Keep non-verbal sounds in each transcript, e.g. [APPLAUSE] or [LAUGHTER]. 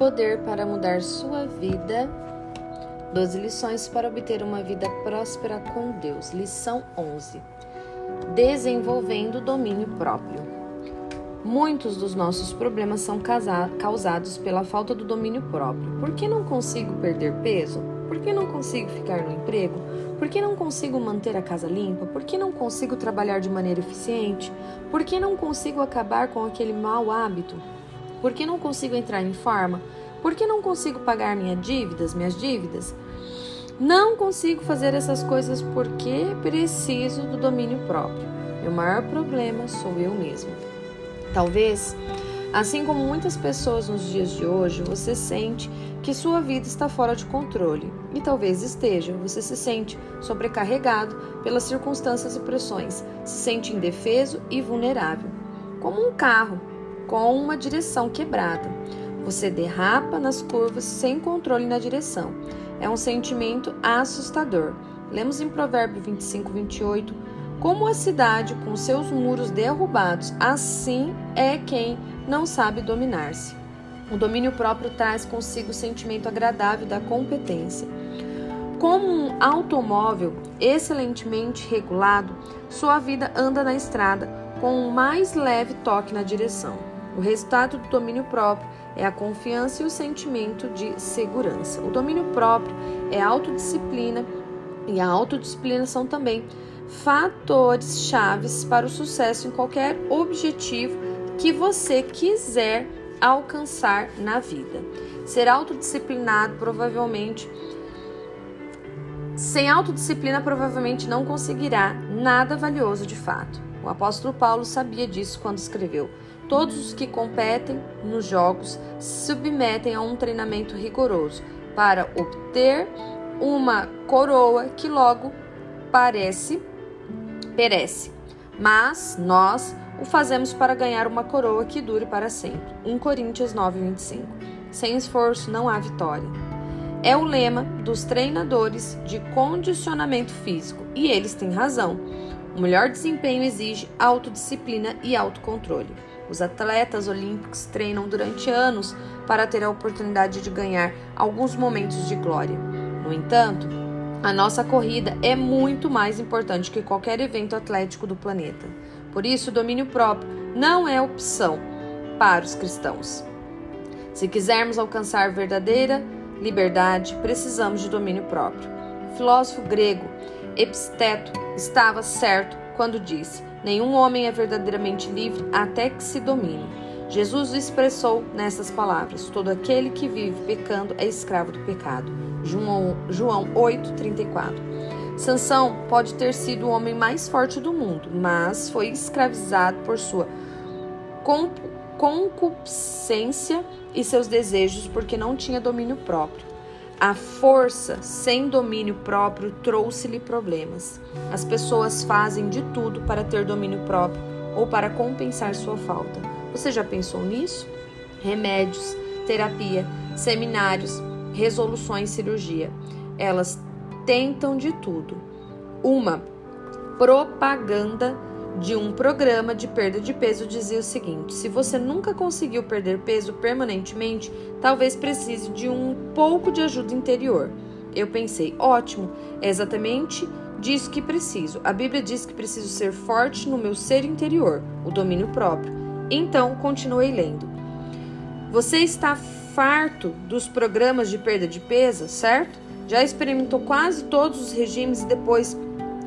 poder para mudar sua vida. 12 lições para obter uma vida próspera com Deus. Lição 11. Desenvolvendo o domínio próprio. Muitos dos nossos problemas são causados pela falta do domínio próprio. Por que não consigo perder peso? Por que não consigo ficar no emprego? Por que não consigo manter a casa limpa? Por que não consigo trabalhar de maneira eficiente? Por que não consigo acabar com aquele mau hábito? Por que não consigo entrar em forma? Por que não consigo pagar minhas dívidas, minhas dívidas? Não consigo fazer essas coisas porque preciso do domínio próprio. Meu maior problema sou eu mesmo. Talvez, assim como muitas pessoas nos dias de hoje, você sente que sua vida está fora de controle. E talvez esteja. Você se sente sobrecarregado pelas circunstâncias e pressões, se sente indefeso e vulnerável, como um carro com uma direção quebrada. Você derrapa nas curvas sem controle na direção. É um sentimento assustador. Lemos em Provérbio 25, 28 como a cidade com seus muros derrubados, assim é quem não sabe dominar-se. O domínio próprio traz consigo o sentimento agradável da competência. Como um automóvel excelentemente regulado, sua vida anda na estrada com um mais leve toque na direção. O resultado do domínio próprio é a confiança e o sentimento de segurança. O domínio próprio é a autodisciplina e a autodisciplina são também fatores chaves para o sucesso em qualquer objetivo que você quiser alcançar na vida. Ser autodisciplinado provavelmente sem autodisciplina provavelmente não conseguirá nada valioso de fato. O apóstolo Paulo sabia disso quando escreveu: Todos os que competem nos jogos se submetem a um treinamento rigoroso para obter uma coroa que logo parece perece, mas nós o fazemos para ganhar uma coroa que dure para sempre. 1 Coríntios 9:25. Sem esforço não há vitória. É o lema dos treinadores de condicionamento físico, e eles têm razão. O melhor desempenho exige autodisciplina e autocontrole. Os atletas olímpicos treinam durante anos para ter a oportunidade de ganhar alguns momentos de glória. No entanto, a nossa corrida é muito mais importante que qualquer evento atlético do planeta. Por isso, o domínio próprio não é opção para os cristãos. Se quisermos alcançar verdadeira liberdade, precisamos de domínio próprio. O filósofo grego Episteto estava certo quando disse: Nenhum homem é verdadeiramente livre até que se domine. Jesus expressou nessas palavras: Todo aquele que vive pecando é escravo do pecado. João, João 8:34. Sansão pode ter sido o homem mais forte do mundo, mas foi escravizado por sua concupiscência e seus desejos porque não tinha domínio próprio. A força sem domínio próprio trouxe-lhe problemas. As pessoas fazem de tudo para ter domínio próprio ou para compensar sua falta. Você já pensou nisso? Remédios, terapia, seminários, resoluções cirurgia. Elas tentam de tudo. Uma propaganda de um programa de perda de peso dizia o seguinte: se você nunca conseguiu perder peso permanentemente, talvez precise de um pouco de ajuda interior. Eu pensei, ótimo, é exatamente disso que preciso. A Bíblia diz que preciso ser forte no meu ser interior, o domínio próprio. Então, continuei lendo. Você está farto dos programas de perda de peso, certo? Já experimentou quase todos os regimes e depois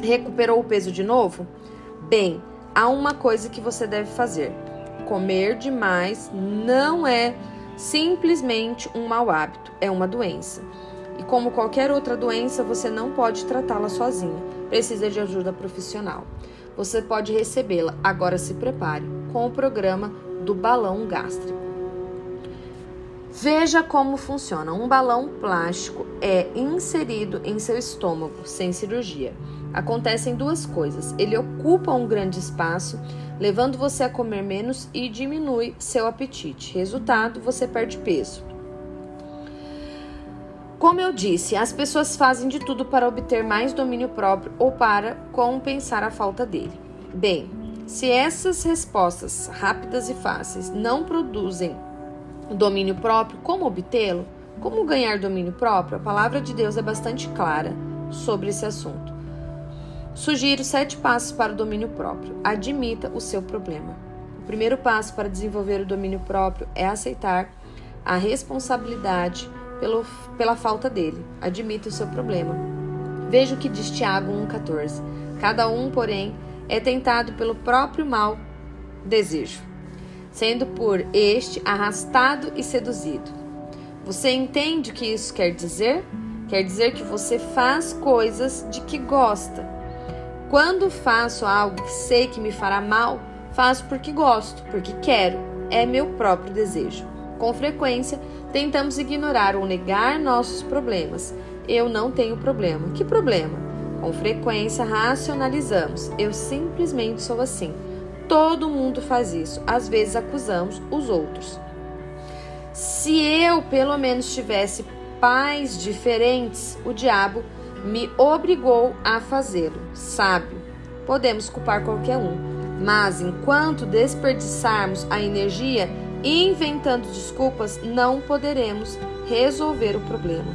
recuperou o peso de novo? Bem, há uma coisa que você deve fazer: comer demais não é simplesmente um mau hábito, é uma doença. E como qualquer outra doença, você não pode tratá-la sozinha, precisa de ajuda profissional. Você pode recebê-la, agora se prepare, com o programa do balão gástrico. Veja como funciona. Um balão plástico é inserido em seu estômago sem cirurgia. Acontecem duas coisas: ele ocupa um grande espaço, levando você a comer menos e diminui seu apetite. Resultado: você perde peso. Como eu disse, as pessoas fazem de tudo para obter mais domínio próprio ou para compensar a falta dele. Bem, se essas respostas rápidas e fáceis não produzem domínio próprio, como obtê-lo? Como ganhar domínio próprio? A palavra de Deus é bastante clara sobre esse assunto. Sugiro sete passos para o domínio próprio. Admita o seu problema. O primeiro passo para desenvolver o domínio próprio é aceitar a responsabilidade pelo, pela falta dele. Admita o seu problema. Veja o que diz Tiago 1,14. Cada um, porém, é tentado pelo próprio mal desejo, sendo por este arrastado e seduzido. Você entende o que isso quer dizer? Quer dizer que você faz coisas de que gosta. Quando faço algo que sei que me fará mal, faço porque gosto, porque quero, é meu próprio desejo. Com frequência, tentamos ignorar ou negar nossos problemas. Eu não tenho problema. Que problema? Com frequência racionalizamos. Eu simplesmente sou assim. Todo mundo faz isso. Às vezes acusamos os outros. Se eu pelo menos tivesse pais diferentes, o diabo me obrigou a fazê-lo. Sábio. Podemos culpar qualquer um, mas enquanto desperdiçarmos a energia inventando desculpas, não poderemos resolver o problema.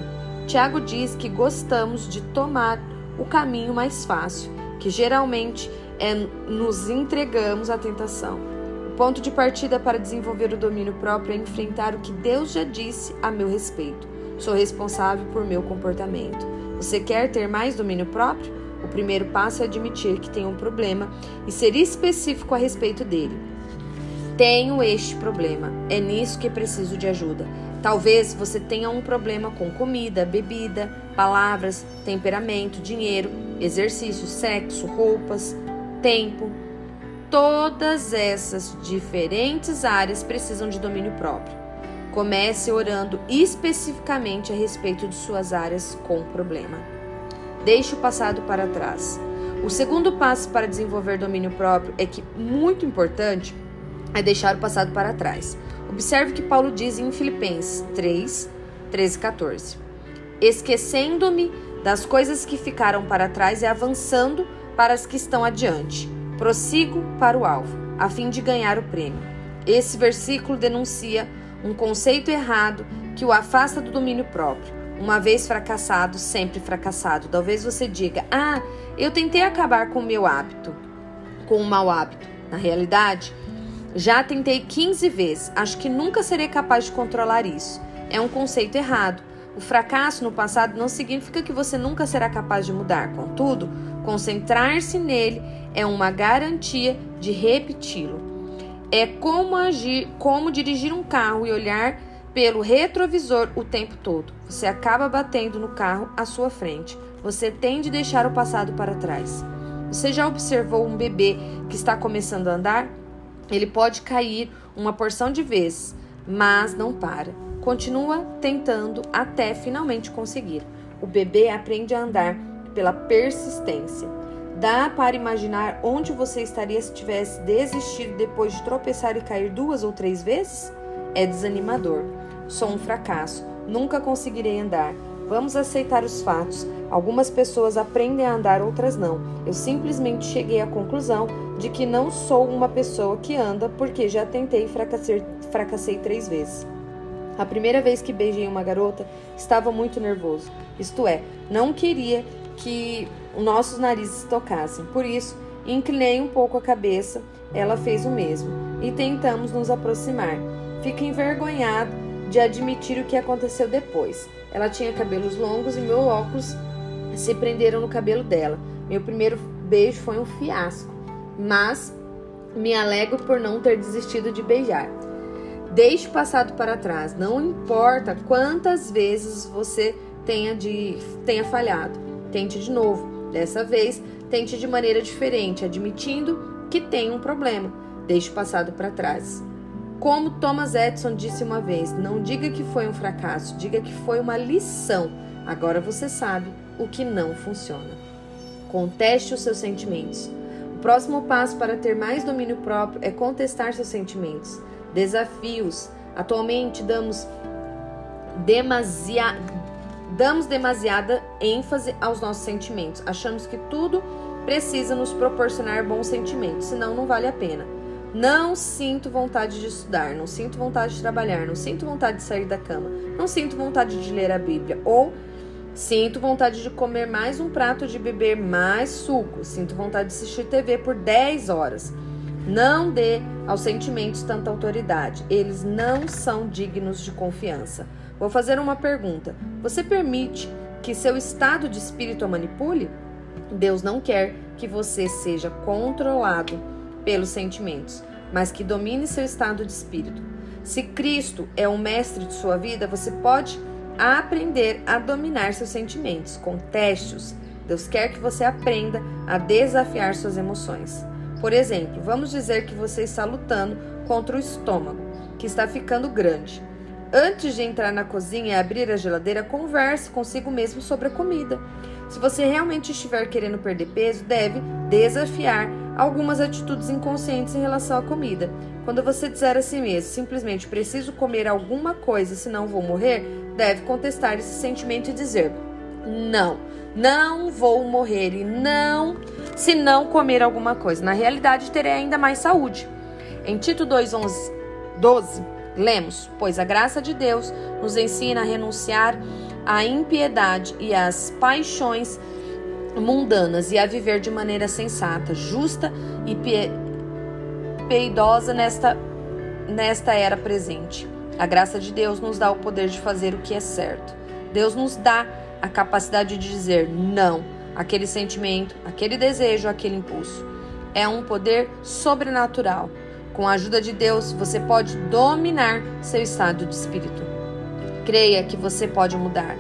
Tiago diz que gostamos de tomar o caminho mais fácil, que geralmente é nos entregamos à tentação. O ponto de partida para desenvolver o domínio próprio é enfrentar o que Deus já disse a meu respeito. Sou responsável por meu comportamento. Você quer ter mais domínio próprio? O primeiro passo é admitir que tem um problema e ser específico a respeito dele. Tenho este problema, é nisso que preciso de ajuda. Talvez você tenha um problema com comida, bebida, palavras, temperamento, dinheiro, exercício, sexo, roupas, tempo. Todas essas diferentes áreas precisam de domínio próprio. Comece orando especificamente a respeito de suas áreas com problema. Deixe o passado para trás. O segundo passo para desenvolver domínio próprio é que, muito importante, é deixar o passado para trás. Observe que Paulo diz em Filipenses 3, 13 e 14. Esquecendo-me das coisas que ficaram para trás e avançando para as que estão adiante. Prossigo para o alvo, a fim de ganhar o prêmio. Esse versículo denuncia um conceito errado que o afasta do domínio próprio. Uma vez fracassado, sempre fracassado. Talvez você diga: Ah, eu tentei acabar com o meu hábito, com o mau hábito. Na realidade, já tentei 15 vezes. Acho que nunca serei capaz de controlar isso. É um conceito errado. O fracasso no passado não significa que você nunca será capaz de mudar. Contudo, concentrar-se nele é uma garantia de repeti-lo. É como agir, como dirigir um carro e olhar pelo retrovisor o tempo todo. Você acaba batendo no carro à sua frente. Você tem de deixar o passado para trás. Você já observou um bebê que está começando a andar? Ele pode cair uma porção de vezes, mas não para. Continua tentando até finalmente conseguir. O bebê aprende a andar pela persistência. Dá para imaginar onde você estaria se tivesse desistido depois de tropeçar e cair duas ou três vezes? É desanimador. Sou um fracasso. Nunca conseguirei andar. Vamos aceitar os fatos. Algumas pessoas aprendem a andar, outras não. Eu simplesmente cheguei à conclusão de que não sou uma pessoa que anda porque já tentei e fracassei, fracassei três vezes. A primeira vez que beijei uma garota, estava muito nervoso. Isto é, não queria que nossos narizes tocassem. Por isso, inclinei um pouco a cabeça. Ela fez o mesmo e tentamos nos aproximar. Fico envergonhado de admitir o que aconteceu depois. Ela tinha cabelos longos e meu óculos se prenderam no cabelo dela. Meu primeiro beijo foi um fiasco, mas me alegro por não ter desistido de beijar. Deixe o passado para trás, não importa quantas vezes você tenha, de, tenha falhado. Tente de novo. Dessa vez, tente de maneira diferente, admitindo que tem um problema. Deixe o passado para trás. Como Thomas Edison disse uma vez, não diga que foi um fracasso, diga que foi uma lição. Agora você sabe o que não funciona. Conteste os seus sentimentos. O próximo passo para ter mais domínio próprio é contestar seus sentimentos. Desafios. Atualmente damos demasiada, damos demasiada ênfase aos nossos sentimentos. Achamos que tudo precisa nos proporcionar bons sentimentos, senão não vale a pena. Não sinto vontade de estudar, não sinto vontade de trabalhar, não sinto vontade de sair da cama, não sinto vontade de ler a Bíblia. Ou sinto vontade de comer mais um prato, de beber mais suco, sinto vontade de assistir TV por 10 horas. Não dê aos sentimentos tanta autoridade, eles não são dignos de confiança. Vou fazer uma pergunta: você permite que seu estado de espírito a manipule? Deus não quer que você seja controlado pelos sentimentos, mas que domine seu estado de espírito. Se Cristo é o mestre de sua vida, você pode aprender a dominar seus sentimentos com testes. Deus quer que você aprenda a desafiar suas emoções. Por exemplo, vamos dizer que você está lutando contra o estômago, que está ficando grande. Antes de entrar na cozinha e abrir a geladeira, converse consigo mesmo sobre a comida. Se você realmente estiver querendo perder peso, deve desafiar algumas atitudes inconscientes em relação à comida. Quando você disser a si mesmo, simplesmente preciso comer alguma coisa, senão vou morrer, deve contestar esse sentimento e dizer: não, não vou morrer e não se não comer alguma coisa. Na realidade, terei ainda mais saúde. Em Tito 2:11, 12, lemos: Pois a graça de Deus nos ensina a renunciar à impiedade e às paixões mundanas e a viver de maneira sensata, justa e piedosa nesta, nesta era presente. A graça de Deus nos dá o poder de fazer o que é certo. Deus nos dá a capacidade de dizer não aquele sentimento, aquele desejo, aquele impulso. É um poder sobrenatural. Com a ajuda de Deus, você pode dominar seu estado de espírito. Creia que você pode mudar.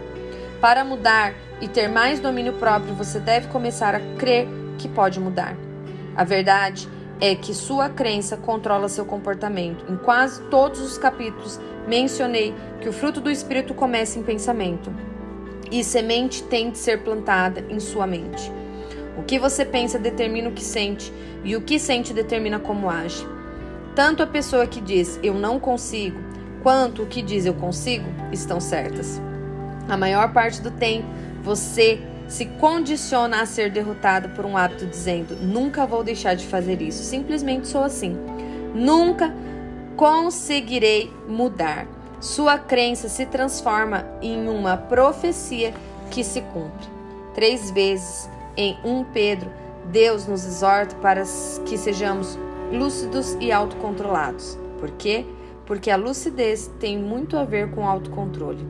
Para mudar e ter mais domínio próprio, você deve começar a crer que pode mudar. A verdade é que sua crença controla seu comportamento. Em quase todos os capítulos, mencionei que o fruto do espírito começa em pensamento e semente tem de ser plantada em sua mente. O que você pensa determina o que sente, e o que sente determina como age. Tanto a pessoa que diz eu não consigo, quanto o que diz eu consigo, estão certas. A maior parte do tempo, você se condiciona a ser derrotada por um hábito dizendo: nunca vou deixar de fazer isso, simplesmente sou assim. Nunca conseguirei mudar sua crença se transforma em uma profecia que se cumpre. Três vezes em 1 Pedro, Deus nos exorta para que sejamos lúcidos e autocontrolados. Por quê? Porque a lucidez tem muito a ver com autocontrole.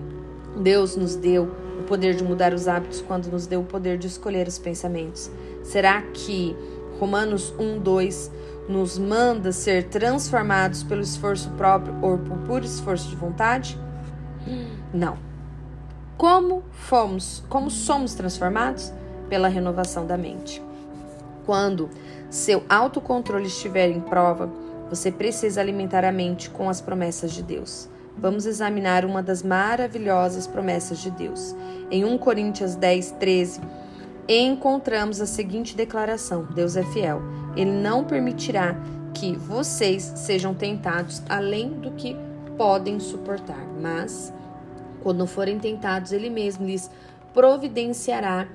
Deus nos deu o poder de mudar os hábitos quando nos deu o poder de escolher os pensamentos. Será que Romanos 1, 2 nos manda ser transformados pelo esforço próprio ou por puro esforço de vontade? Não. Como fomos, como somos transformados? Pela renovação da mente. Quando seu autocontrole estiver em prova, você precisa alimentar a mente com as promessas de Deus. Vamos examinar uma das maravilhosas promessas de Deus. Em 1 Coríntios 10, 13, encontramos a seguinte declaração: Deus é fiel. Ele não permitirá que vocês sejam tentados além do que podem suportar, mas quando forem tentados, ele mesmo lhes providenciará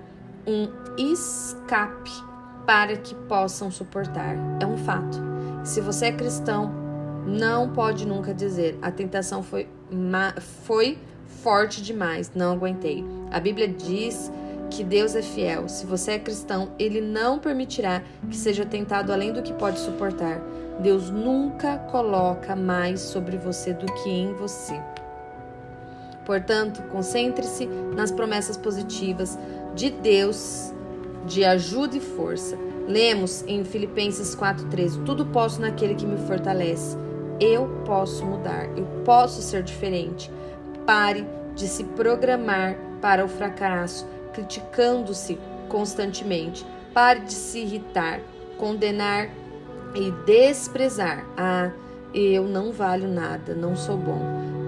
um escape para que possam suportar. É um fato. Se você é cristão, não pode nunca dizer a tentação foi, foi forte demais, não aguentei. A Bíblia diz que Deus é fiel. Se você é cristão, ele não permitirá que seja tentado além do que pode suportar. Deus nunca coloca mais sobre você do que em você. Portanto, concentre-se nas promessas positivas de Deus de ajuda e força. Lemos em Filipenses 4:13, tudo posso naquele que me fortalece. Eu posso mudar, eu posso ser diferente. Pare de se programar para o fracasso criticando-se constantemente. Pare de se irritar, condenar e desprezar. Ah, eu não valho nada, não sou bom.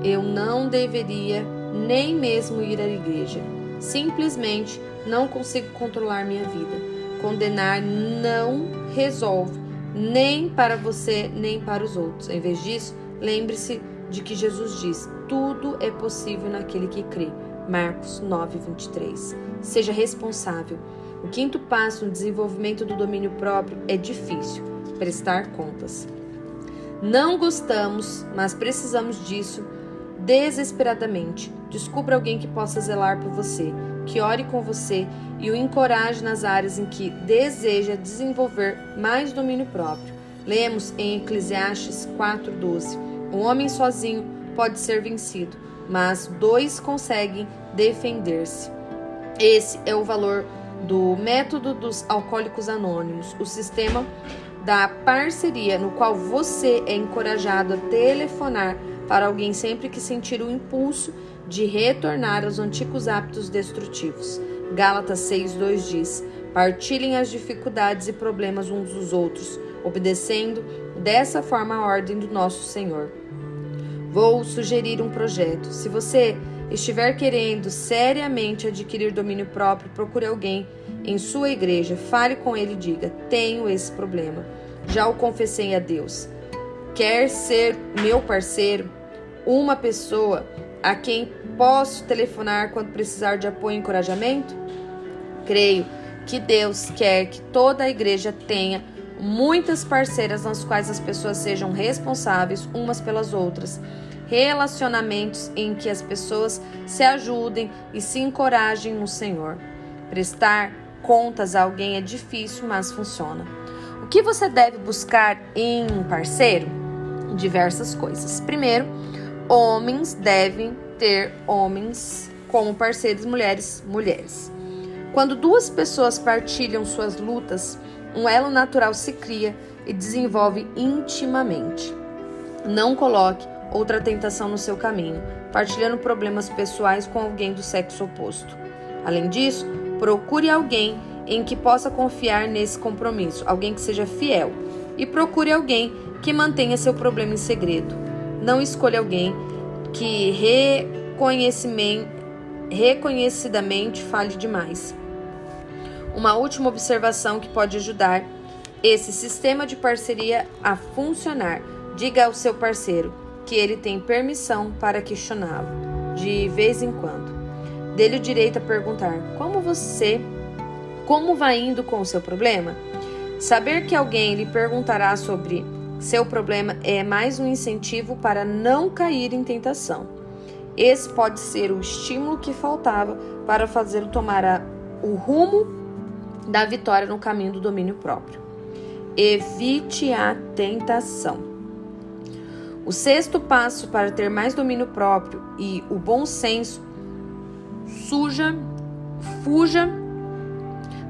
Eu não deveria nem mesmo ir à igreja. Simplesmente não consigo controlar minha vida. Condenar não resolve, nem para você, nem para os outros. Em vez disso, lembre-se de que Jesus diz: tudo é possível naquele que crê. Marcos 9, 23. Seja responsável. O quinto passo no desenvolvimento do domínio próprio é difícil: prestar contas. Não gostamos, mas precisamos disso desesperadamente. Descubra alguém que possa zelar por você, que ore com você e o encoraje nas áreas em que deseja desenvolver mais domínio próprio. Lemos em Eclesiastes 4:12. Um homem sozinho pode ser vencido, mas dois conseguem defender-se. Esse é o valor do método dos alcoólicos anônimos, o sistema da parceria no qual você é encorajado a telefonar para alguém sempre que sentir o impulso de retornar aos antigos hábitos destrutivos. Gálatas 6:2 diz: Partilhem as dificuldades e problemas uns dos outros, obedecendo dessa forma a ordem do nosso Senhor. Vou sugerir um projeto. Se você estiver querendo seriamente adquirir domínio próprio, procure alguém em sua igreja, fale com ele e diga: Tenho esse problema. Já o confessei a Deus. Quer ser meu parceiro? Uma pessoa a quem posso telefonar quando precisar de apoio e encorajamento? Creio que Deus quer que toda a igreja tenha muitas parceiras nas quais as pessoas sejam responsáveis umas pelas outras relacionamentos em que as pessoas se ajudem e se encorajem no Senhor. Prestar contas a alguém é difícil, mas funciona. O que você deve buscar em um parceiro? Diversas coisas. Primeiro, homens devem ter homens como parceiros, mulheres, mulheres. Quando duas pessoas partilham suas lutas, um elo natural se cria e desenvolve intimamente. Não coloque outra tentação no seu caminho, partilhando problemas pessoais com alguém do sexo oposto. Além disso, procure alguém em que possa confiar nesse compromisso, alguém que seja fiel, e procure alguém que mantenha seu problema em segredo. Não escolha alguém que reconhecidamente fale demais. Uma última observação que pode ajudar esse sistema de parceria a funcionar. Diga ao seu parceiro: que ele tem permissão para questioná-lo, de vez em quando. Dele o direito a perguntar: Como você. Como vai indo com o seu problema? Saber que alguém lhe perguntará sobre seu problema é mais um incentivo para não cair em tentação. Esse pode ser o estímulo que faltava para fazê-lo tomar a, o rumo da vitória no caminho do domínio próprio. Evite a tentação. O sexto passo para ter mais domínio próprio e o bom senso suja, fuja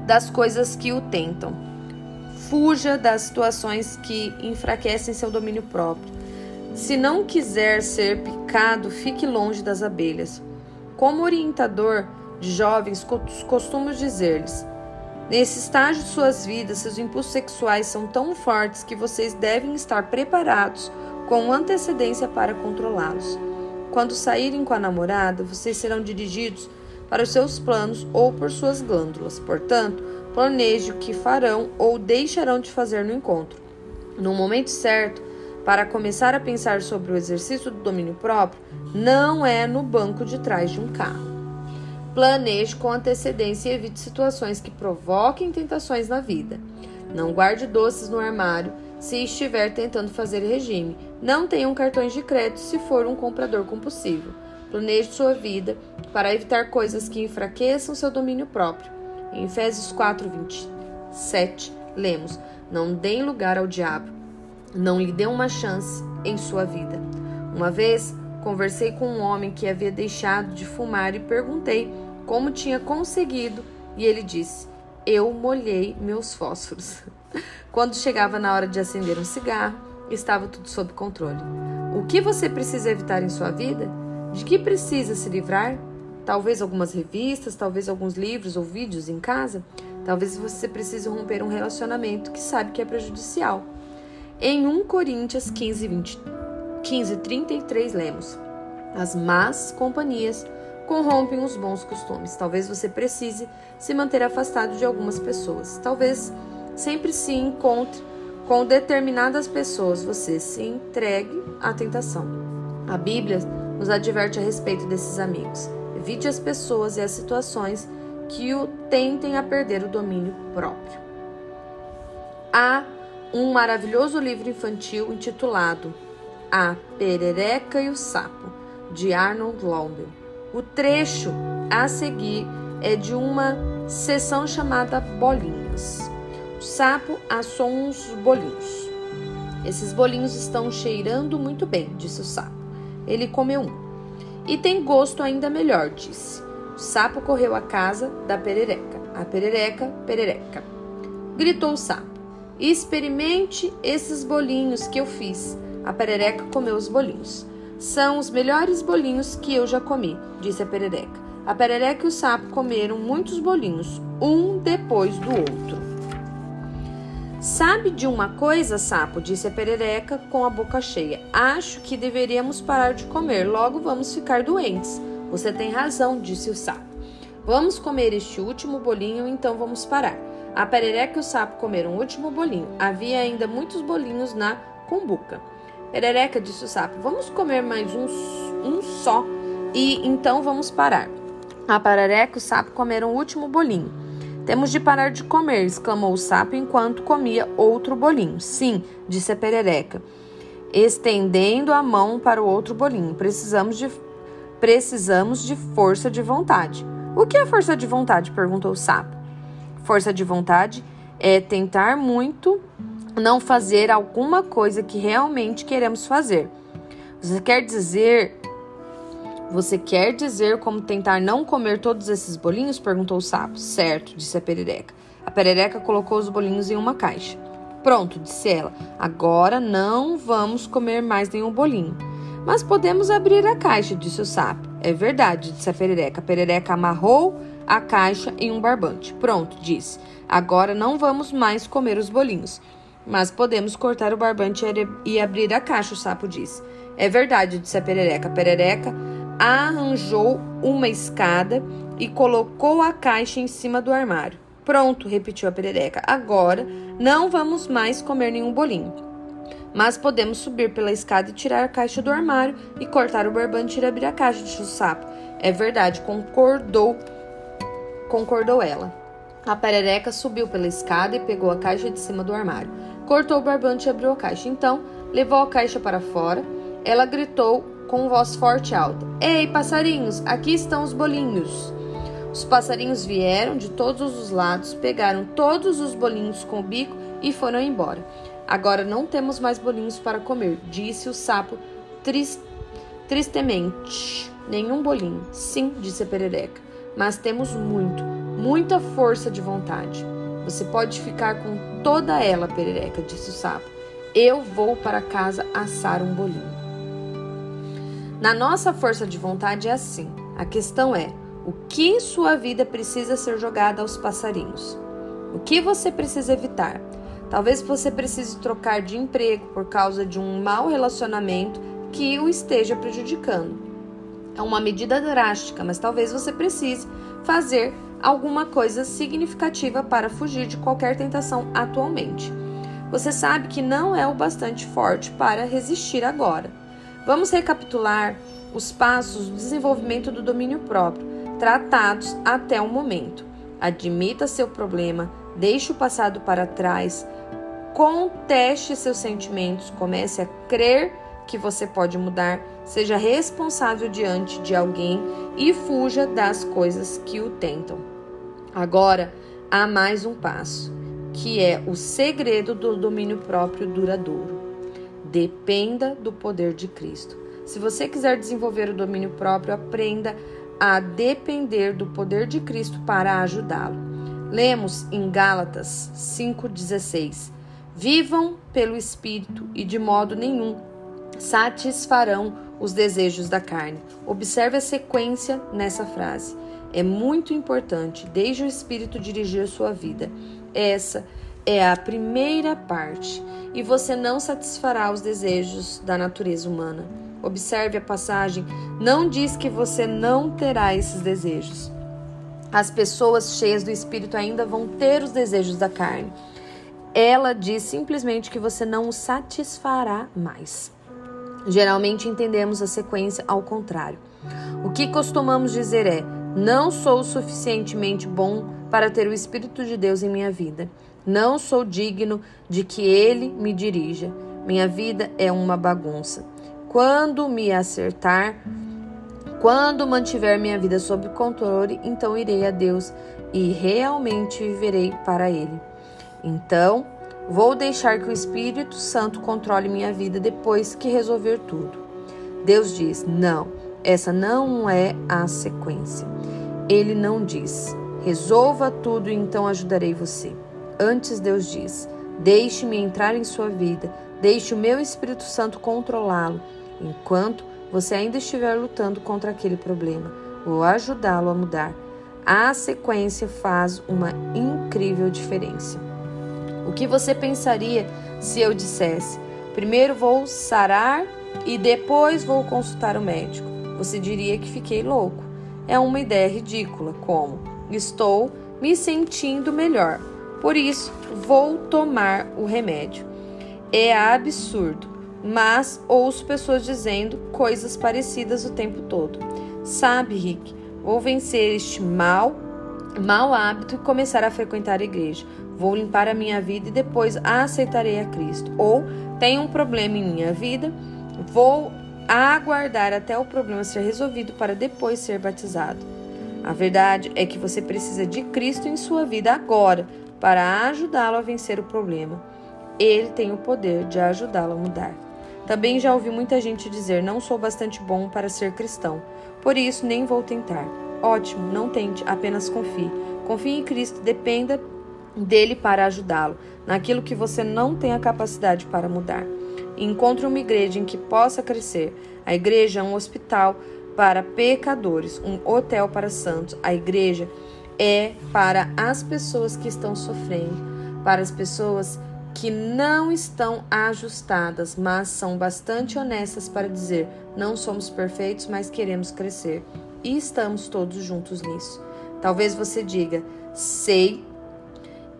das coisas que o tentam. Fuja das situações que enfraquecem seu domínio próprio. Se não quiser ser picado, fique longe das abelhas. Como orientador de jovens, costumo dizer-lhes: Nesse estágio de suas vidas, seus impulsos sexuais são tão fortes que vocês devem estar preparados com antecedência para controlá-los. Quando saírem com a namorada, vocês serão dirigidos para os seus planos ou por suas glândulas. Portanto, planeje o que farão ou deixarão de fazer no encontro. No momento certo, para começar a pensar sobre o exercício do domínio próprio, não é no banco de trás de um carro. Planeje com antecedência e evite situações que provoquem tentações na vida. Não guarde doces no armário se estiver tentando fazer regime. Não tenha um cartões de crédito se for um comprador compulsivo. Planeje sua vida para evitar coisas que enfraqueçam seu domínio próprio. Em Efésios 4, 27, lemos: Não deem lugar ao diabo, não lhe dê uma chance em sua vida. Uma vez conversei com um homem que havia deixado de fumar e perguntei como tinha conseguido, e ele disse: Eu molhei meus fósforos. [LAUGHS] Quando chegava na hora de acender um cigarro, estava tudo sob controle. O que você precisa evitar em sua vida? De que precisa se livrar? Talvez algumas revistas, talvez alguns livros ou vídeos em casa? Talvez você precise romper um relacionamento que sabe que é prejudicial. Em 1 Coríntios 15, 20, 15 33, lemos: As más companhias corrompem os bons costumes. Talvez você precise se manter afastado de algumas pessoas. Talvez sempre se encontre com determinadas pessoas, você se entregue à tentação. A Bíblia nos adverte a respeito desses amigos. Evite as pessoas e as situações que o tentem a perder o domínio próprio. A um maravilhoso livro infantil intitulado A Perereca e o Sapo, de Arnold Longdon. O trecho a seguir é de uma sessão chamada Bolinhas. O sapo assou uns bolinhos. Esses bolinhos estão cheirando muito bem, disse o sapo. Ele comeu um. E tem gosto ainda melhor, disse. O sapo correu à casa da perereca. A perereca, perereca. Gritou o sapo. Experimente esses bolinhos que eu fiz. A perereca comeu os bolinhos. São os melhores bolinhos que eu já comi, disse a perereca. A perereca e o sapo comeram muitos bolinhos, um depois do outro. Sabe de uma coisa, sapo? disse a perereca com a boca cheia. Acho que deveríamos parar de comer, logo vamos ficar doentes. Você tem razão, disse o sapo. Vamos comer este último bolinho, então vamos parar. A perereca e o sapo comeram o último bolinho. Havia ainda muitos bolinhos na cumbuca. Perereca, disse o sapo, vamos comer mais um, um só e então vamos parar. A perereca e o sapo comeram o último bolinho. Temos de parar de comer, exclamou o sapo enquanto comia outro bolinho. Sim, disse a perereca, estendendo a mão para o outro bolinho. Precisamos de precisamos de força de vontade. O que é força de vontade? perguntou o sapo. Força de vontade é tentar muito não fazer alguma coisa que realmente queremos fazer. Você quer dizer você quer dizer como tentar não comer todos esses bolinhos? perguntou o sapo. Certo, disse a perereca. A perereca colocou os bolinhos em uma caixa. Pronto, disse ela. Agora não vamos comer mais nenhum bolinho. Mas podemos abrir a caixa, disse o sapo. É verdade, disse a perereca. A perereca amarrou a caixa em um barbante. Pronto, disse. Agora não vamos mais comer os bolinhos. Mas podemos cortar o barbante e abrir a caixa, o sapo disse. É verdade, disse a perereca. A perereca arranjou uma escada e colocou a caixa em cima do armário. Pronto, repetiu a perereca. Agora não vamos mais comer nenhum bolinho. Mas podemos subir pela escada e tirar a caixa do armário e cortar o barbante e abrir a caixa, disse o sapo. É verdade, concordou, concordou ela. A perereca subiu pela escada e pegou a caixa de cima do armário. Cortou o barbante e abriu a caixa. Então, levou a caixa para fora. Ela gritou com voz forte e alta: Ei, passarinhos, aqui estão os bolinhos. Os passarinhos vieram de todos os lados, pegaram todos os bolinhos com o bico e foram embora. Agora não temos mais bolinhos para comer, disse o sapo trist, tristemente. Nenhum bolinho. Sim, disse a perereca, mas temos muito, muita força de vontade. Você pode ficar com toda ela, perereca, disse o sapo. Eu vou para casa assar um bolinho. Na nossa força de vontade é assim. A questão é: o que sua vida precisa ser jogado aos passarinhos? O que você precisa evitar? Talvez você precise trocar de emprego por causa de um mau relacionamento que o esteja prejudicando. É uma medida drástica, mas talvez você precise fazer alguma coisa significativa para fugir de qualquer tentação atualmente. Você sabe que não é o bastante forte para resistir agora Vamos recapitular os passos do desenvolvimento do domínio próprio, tratados até o momento. Admita seu problema, deixe o passado para trás, conteste seus sentimentos, comece a crer que você pode mudar, seja responsável diante de alguém e fuja das coisas que o tentam. Agora, há mais um passo, que é o segredo do domínio próprio duradouro. Dependa do poder de Cristo. Se você quiser desenvolver o domínio próprio, aprenda a depender do poder de Cristo para ajudá-lo. Lemos em Gálatas 5,16: Vivam pelo Espírito e de modo nenhum satisfarão os desejos da carne. Observe a sequência nessa frase. É muito importante, desde o Espírito dirigir sua vida. Essa é a primeira parte, e você não satisfará os desejos da natureza humana. Observe a passagem, não diz que você não terá esses desejos. As pessoas cheias do espírito ainda vão ter os desejos da carne. Ela diz simplesmente que você não os satisfará mais. Geralmente entendemos a sequência ao contrário. O que costumamos dizer é: não sou suficientemente bom para ter o Espírito de Deus em minha vida. Não sou digno de que ele me dirija. Minha vida é uma bagunça. Quando me acertar, quando mantiver minha vida sob controle, então irei a Deus e realmente viverei para Ele. Então, vou deixar que o Espírito Santo controle minha vida depois que resolver tudo. Deus diz: não, essa não é a sequência. Ele não diz: resolva tudo e então ajudarei você. Antes, Deus diz: deixe-me entrar em sua vida, deixe o meu Espírito Santo controlá-lo, enquanto você ainda estiver lutando contra aquele problema. Vou ajudá-lo a mudar. A sequência faz uma incrível diferença. O que você pensaria se eu dissesse: primeiro vou sarar e depois vou consultar o médico? Você diria que fiquei louco. É uma ideia ridícula, como estou me sentindo melhor, por isso vou tomar o remédio. É absurdo, mas ouço pessoas dizendo coisas parecidas o tempo todo. Sabe, Rick, vou vencer este mal, mau hábito e começar a frequentar a igreja. Vou limpar a minha vida e depois aceitarei a Cristo. Ou tenho um problema em minha vida, vou aguardar até o problema ser resolvido para depois ser batizado. A verdade é que você precisa de Cristo em sua vida agora para ajudá-lo a vencer o problema. Ele tem o poder de ajudá-lo a mudar. Também já ouvi muita gente dizer: Não sou bastante bom para ser cristão, por isso nem vou tentar. Ótimo, não tente, apenas confie. Confie em Cristo, dependa dele para ajudá-lo naquilo que você não tem a capacidade para mudar. Encontre uma igreja em que possa crescer. A igreja é um hospital para pecadores, um hotel para santos. A igreja é para as pessoas que estão sofrendo, para as pessoas que não estão ajustadas, mas são bastante honestas para dizer: não somos perfeitos, mas queremos crescer. E estamos todos juntos nisso. Talvez você diga: sei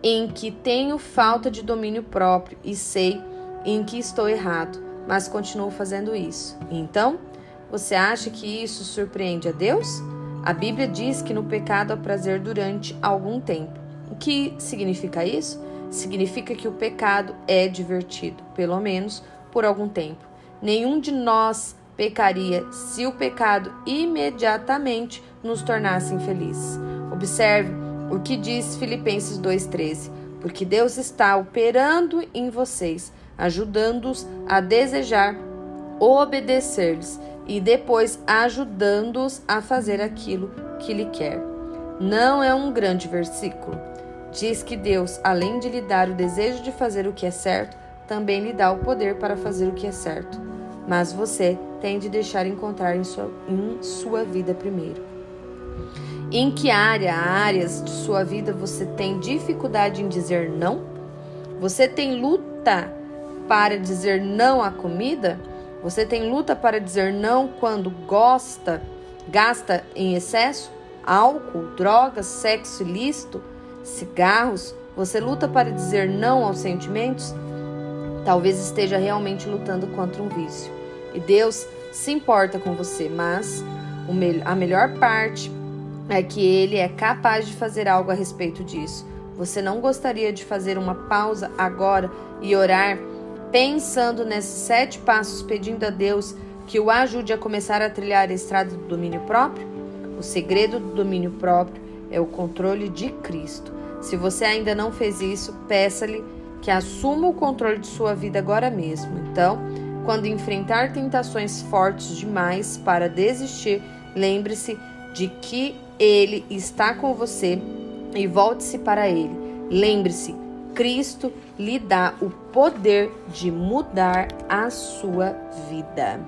em que tenho falta de domínio próprio e sei em que estou errado, mas continuo fazendo isso. Então, você acha que isso surpreende a Deus? A Bíblia diz que no pecado há prazer durante algum tempo. O que significa isso? significa que o pecado é divertido, pelo menos por algum tempo. Nenhum de nós pecaria se o pecado imediatamente nos tornasse infelizes. Observe o que diz Filipenses 2,13: porque Deus está operando em vocês, ajudando-os a desejar obedecer-lhes e depois ajudando-os a fazer aquilo que Ele quer. Não é um grande versículo? Diz que Deus, além de lhe dar o desejo de fazer o que é certo, também lhe dá o poder para fazer o que é certo. Mas você tem de deixar encontrar em sua, em sua vida primeiro. Em que área, áreas de sua vida você tem dificuldade em dizer não? Você tem luta para dizer não à comida? Você tem luta para dizer não quando gosta, gasta em excesso? Álcool, drogas, sexo ilícito? cigarros, você luta para dizer não aos sentimentos? Talvez esteja realmente lutando contra um vício. E Deus se importa com você, mas a melhor parte é que Ele é capaz de fazer algo a respeito disso. Você não gostaria de fazer uma pausa agora e orar, pensando nesses sete passos, pedindo a Deus que o ajude a começar a trilhar a estrada do domínio próprio? O segredo do domínio próprio é o controle de Cristo. Se você ainda não fez isso, peça-lhe que assuma o controle de sua vida agora mesmo. Então, quando enfrentar tentações fortes demais para desistir, lembre-se de que ele está com você e volte-se para ele. Lembre-se, Cristo lhe dá o poder de mudar a sua vida.